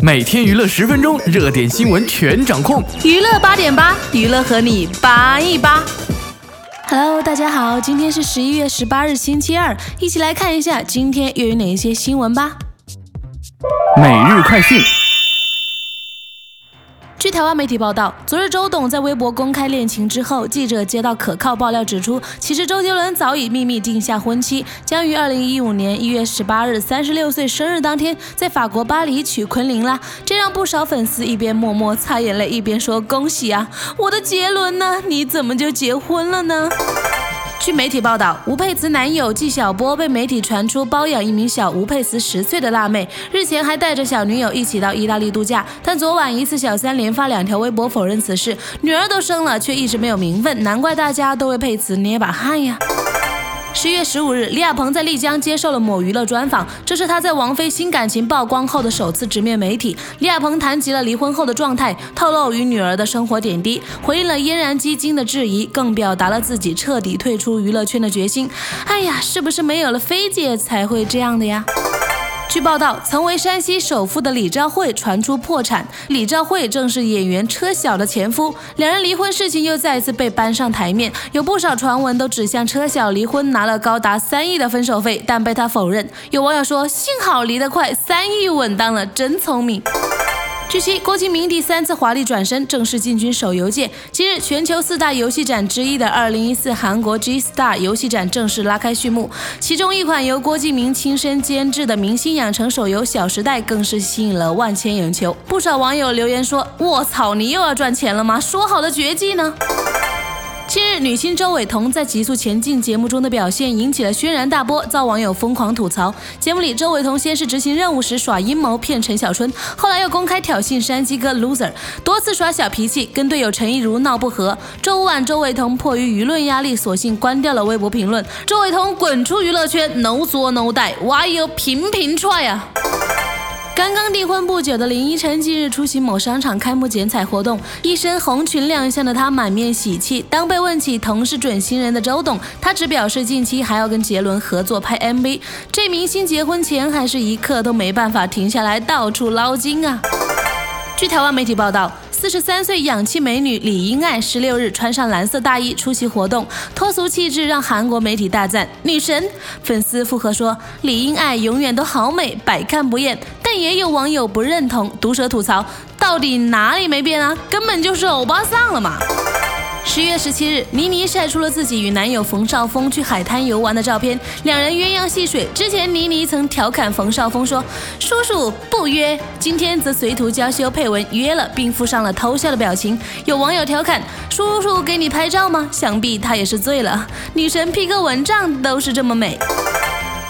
每天娱乐十分钟，热点新闻全掌控。娱乐八点八，娱乐和你扒一扒。Hello，大家好，今天是十一月十八日，星期二，一起来看一下今天又有哪一些新闻吧。每日快讯。据台湾媒体报道，昨日周董在微博公开恋情之后，记者接到可靠爆料指出，其实周杰伦早已秘密定下婚期，将于二零一五年一月十八日三十六岁生日当天，在法国巴黎娶昆凌啦。这让不少粉丝一边默默擦眼泪，一边说：“恭喜啊，我的杰伦呢？你怎么就结婚了呢？”据媒体报道，吴佩慈男友纪晓波被媒体传出包养一名小吴佩慈十岁的辣妹，日前还带着小女友一起到意大利度假。但昨晚疑似小三连发两条微博否认此事，女儿都生了却一直没有名分，难怪大家都为佩慈捏把汗呀。十月十五日，李亚鹏在丽江接受了某娱乐专访，这是他在王菲新感情曝光后的首次直面媒体。李亚鹏谈及了离婚后的状态，透露与女儿的生活点滴，回应了嫣然基金的质疑，更表达了自己彻底退出娱乐圈的决心。哎呀，是不是没有了菲姐才会这样的呀？据报道，曾为山西首富的李兆慧传出破产。李兆慧正是演员车晓的前夫，两人离婚事情又再次被搬上台面。有不少传闻都指向车晓离婚拿了高达三亿的分手费，但被他否认。有网友说：“幸好离得快，三亿稳当了，真聪明。”据悉，郭敬明第三次华丽转身，正式进军手游界。今日，全球四大游戏展之一的2014韩国 G Star 游戏展正式拉开序幕。其中一款由郭敬明亲身监制的明星养成手游《小时代》更是吸引了万千眼球。不少网友留言说：“卧槽，你又要赚钱了吗？说好的绝技呢？”近日，女星周韦彤在《极速前进》节目中的表现引起了轩然大波，遭网友疯狂吐槽。节目里，周韦彤先是执行任务时耍阴谋骗陈小春，后来又公开挑衅山鸡哥 loser，多次耍小脾气，跟队友陈亦儒闹不和。周五晚，周韦彤迫于舆论压力，索性关掉了微博评论。周韦彤滚出娱乐圈，no 作 no die，哇哟，频频踹啊！刚刚订婚不久的林依晨近日出席某商场开幕剪彩活动，一身红裙亮相的她满面喜气。当被问起同是准新人的周董，她只表示近期还要跟杰伦合作拍 MV。这明星结婚前还是一刻都没办法停下来到处捞金啊！据台湾媒体报道。四十三岁氧气美女李英爱十六日穿上蓝色大衣出席活动，脱俗气质让韩国媒体大赞女神。粉丝附和说李英爱永远都好美，百看不厌。但也有网友不认同，毒舌吐槽到底哪里没变啊？根本就是欧巴桑了嘛！十月十七日，倪妮晒出了自己与男友冯绍峰去海滩游玩的照片，两人鸳鸯戏水。之前倪妮曾调侃冯绍峰说：“叔叔不约。”今天则随图娇羞配文约了，并附上了偷笑的表情。有网友调侃：“叔叔给你拍照吗？”想必他也是醉了。女神 P 个蚊帐都是这么美。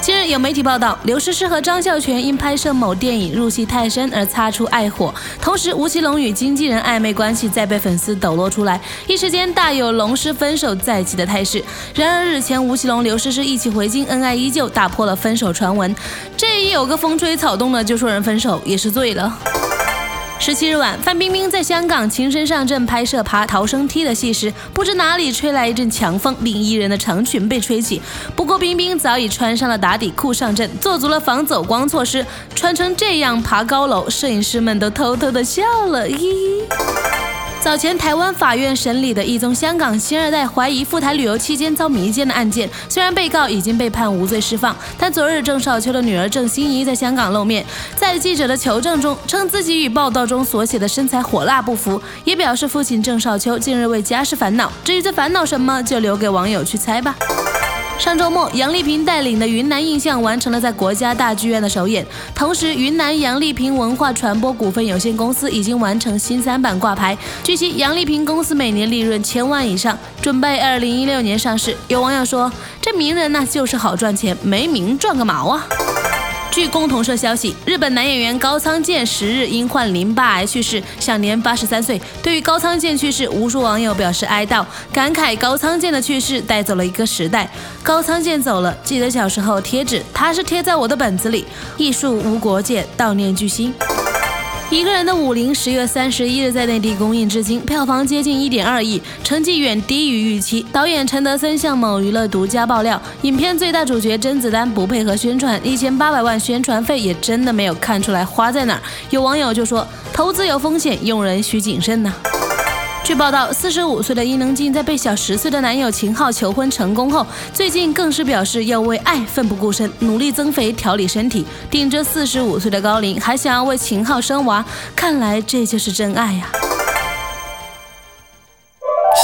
近日有媒体报道，刘诗诗和张孝全因拍摄某电影入戏太深而擦出爱火，同时吴奇隆与经纪人暧昧关系再被粉丝抖落出来，一时间大有龙狮分手在即的态势。然而日前吴奇隆、刘诗诗一起回京，恩爱依旧，打破了分手传闻。这一有个风吹草动的就说人分手，也是醉了。十七日晚，范冰冰在香港亲身上阵拍摄爬逃生梯的戏时，不知哪里吹来一阵强风，令艺人的长裙被吹起。不过冰冰早已穿上了打底裤上阵，做足了防走光措施，穿成这样爬高楼，摄影师们都偷偷的笑了。咦。早前，台湾法院审理的一宗香港新二代怀疑赴台旅游期间遭迷奸的案件，虽然被告已经被判无罪释放，但昨日郑少秋的女儿郑欣宜在香港露面，在记者的求证中，称自己与报道中所写的身材火辣不符，也表示父亲郑少秋近日为家事烦恼，至于在烦恼什么，就留给网友去猜吧。上周末，杨丽萍带领的云南印象完成了在国家大剧院的首演。同时，云南杨丽萍文化传播股份有限公司已经完成新三板挂牌。据悉，杨丽萍公司每年利润千万以上，准备二零一六年上市。有网友说：“这名人呢，就是好赚钱，没名赚个毛啊！”据共同社消息，日本男演员高仓健十日因患淋巴癌去世，享年八十三岁。对于高仓健去世，无数网友表示哀悼，感慨高仓健的去世带走了一个时代。高仓健走了，记得小时候贴纸，他是贴在我的本子里。艺术无国界，悼念巨星。一个人的武林十月三十一日在内地公映至今，票房接近一点二亿，成绩远低于预期。导演陈德森向某娱乐独家爆料，影片最大主角甄子丹不配合宣传，一千八百万宣传费也真的没有看出来花在哪儿。有网友就说，投资有风险，用人需谨慎呐。据报道，四十五岁的伊能静在被小十岁的男友秦昊求婚成功后，最近更是表示要为爱奋不顾身，努力增肥调理身体，顶着四十五岁的高龄，还想要为秦昊生娃，看来这就是真爱呀！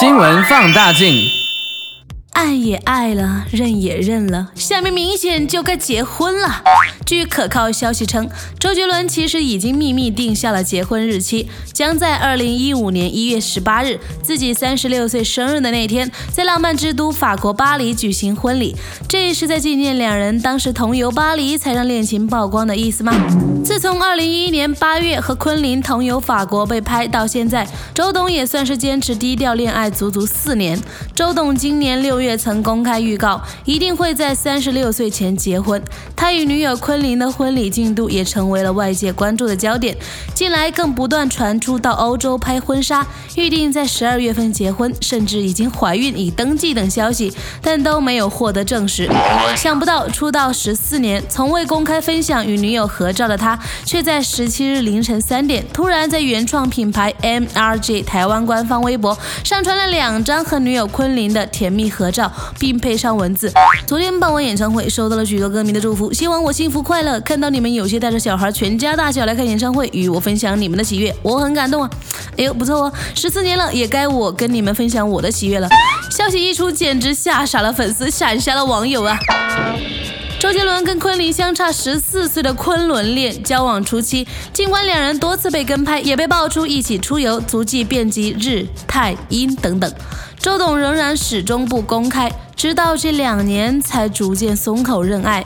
新闻放大镜。爱也爱了，认也认了，下面明显就该结婚了。据可靠消息称，周杰伦其实已经秘密定下了结婚日期，将在二零一五年一月十八日，自己三十六岁生日的那天，在浪漫之都法国巴黎举行婚礼。这是在纪念两人当时同游巴黎，才让恋情曝光的意思吗？自从二零一一年八月和昆凌同游法国被拍到现在，周董也算是坚持低调恋爱足足四年。周董今年六月。曾公开预告，一定会在三十六岁前结婚。他与女友昆凌的婚礼进度也成为了外界关注的焦点。近来更不断传出到欧洲拍婚纱，预定在十二月份结婚，甚至已经怀孕已登记等消息，但都没有获得证实。想不到出道十四年，从未公开分享与女友合照的他，却在十七日凌晨三点，突然在原创品牌 MRG 台湾官方微博上传了两张和女友昆凌的甜蜜合照。并配上文字。昨天办完演唱会，收到了许多歌迷的祝福，希望我幸福快乐。看到你们有些带着小孩，全家大小来看演唱会，与我分享你们的喜悦，我很感动啊！哎呦，不错哦，十四年了，也该我跟你们分享我的喜悦了。消息一出，简直吓傻了粉丝，闪瞎了网友啊！周杰伦跟昆凌相差十四岁的昆仑恋交往初期，尽管两人多次被跟拍，也被爆出一起出游，足迹遍及日、泰、英等等。周董仍然始终不公开，直到这两年才逐渐松口认爱，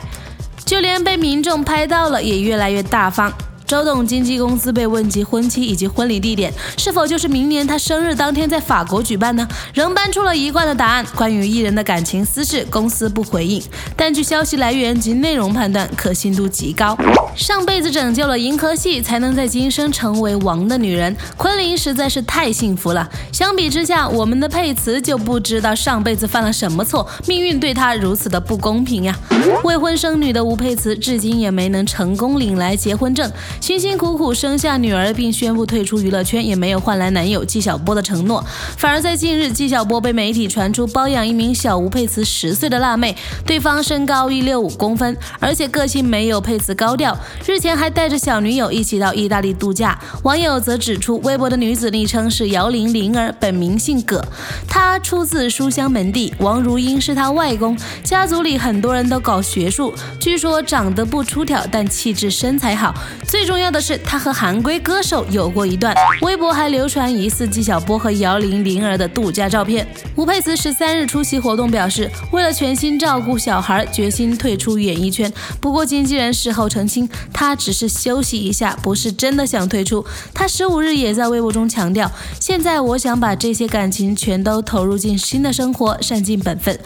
就连被民众拍到了也越来越大方。周董经纪公司被问及婚期以及婚礼地点是否就是明年他生日当天在法国举办呢？仍搬出了一贯的答案：关于艺人的感情私事，公司不回应。但据消息来源及内容判断，可信度极高。上辈子拯救了银河系，才能在今生成为王的女人，昆凌实在是太幸福了。相比之下，我们的佩慈就不知道上辈子犯了什么错，命运对她如此的不公平呀！未婚生女的吴佩慈，至今也没能成功领来结婚证。辛辛苦苦生下女儿，并宣布退出娱乐圈，也没有换来男友纪晓波的承诺，反而在近日，纪晓波被媒体传出包养一名小吴佩慈十岁的辣妹，对方身高一六五公分，而且个性没有佩慈高调，日前还带着小女友一起到意大利度假。网友则指出，微博的女子昵称是姚玲玲儿，本名姓葛，她出自书香门第，王如英是她外公，家族里很多人都搞学术，据说长得不出挑，但气质身材好，最。重要的是，他和韩归歌手有过一段，微博还流传疑似纪晓波和姚玲玲儿的度假照片。吴佩慈十三日出席活动表示，为了全心照顾小孩，决心退出演艺圈。不过经纪人事后澄清，他只是休息一下，不是真的想退出。他十五日也在微博中强调，现在我想把这些感情全都投入进新的生活，善尽本分。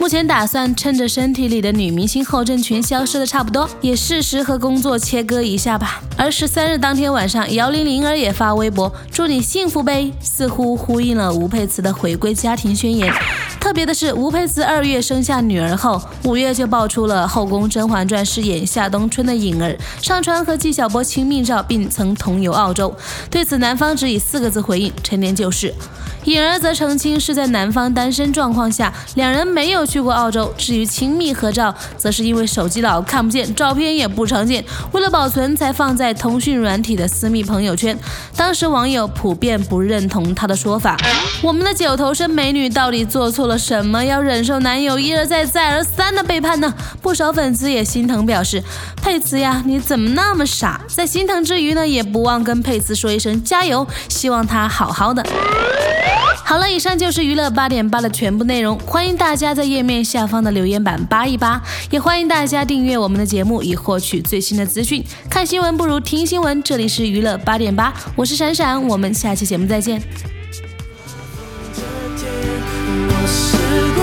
目前打算趁着身体里的女明星后阵群消失的差不多，也适时和工作切割一下吧。而十三日当天晚上，姚玲玲儿也发微博祝你幸福呗，似乎呼应了吴佩慈的回归家庭宣言。特别的是，吴佩慈二月生下女儿后，五月就爆出了《后宫甄嬛传》饰演夏冬春的颖儿上传和纪晓波亲密照，并曾同游澳洲。对此，男方只以四个字回应：陈年旧事。颖儿则澄清是在男方单身状况下，两人没有去过澳洲。至于亲密合照，则是因为手机老看不见，照片也不常见，为了保存才放在通讯软体的私密朋友圈。当时网友普遍不认同他的说法。我们的九头身美女到底做错了什么，要忍受男友一而再再而三的背叛呢？不少粉丝也心疼，表示佩慈呀，你怎么那么傻？在心疼之余呢，也不忘跟佩慈说一声加油，希望她好好的。好了，以上就是娱乐八点八的全部内容。欢迎大家在页面下方的留言板扒一扒，也欢迎大家订阅我们的节目，以获取最新的资讯。看新闻不如听新闻，这里是娱乐八点八，我是闪闪，我们下期节目再见。时光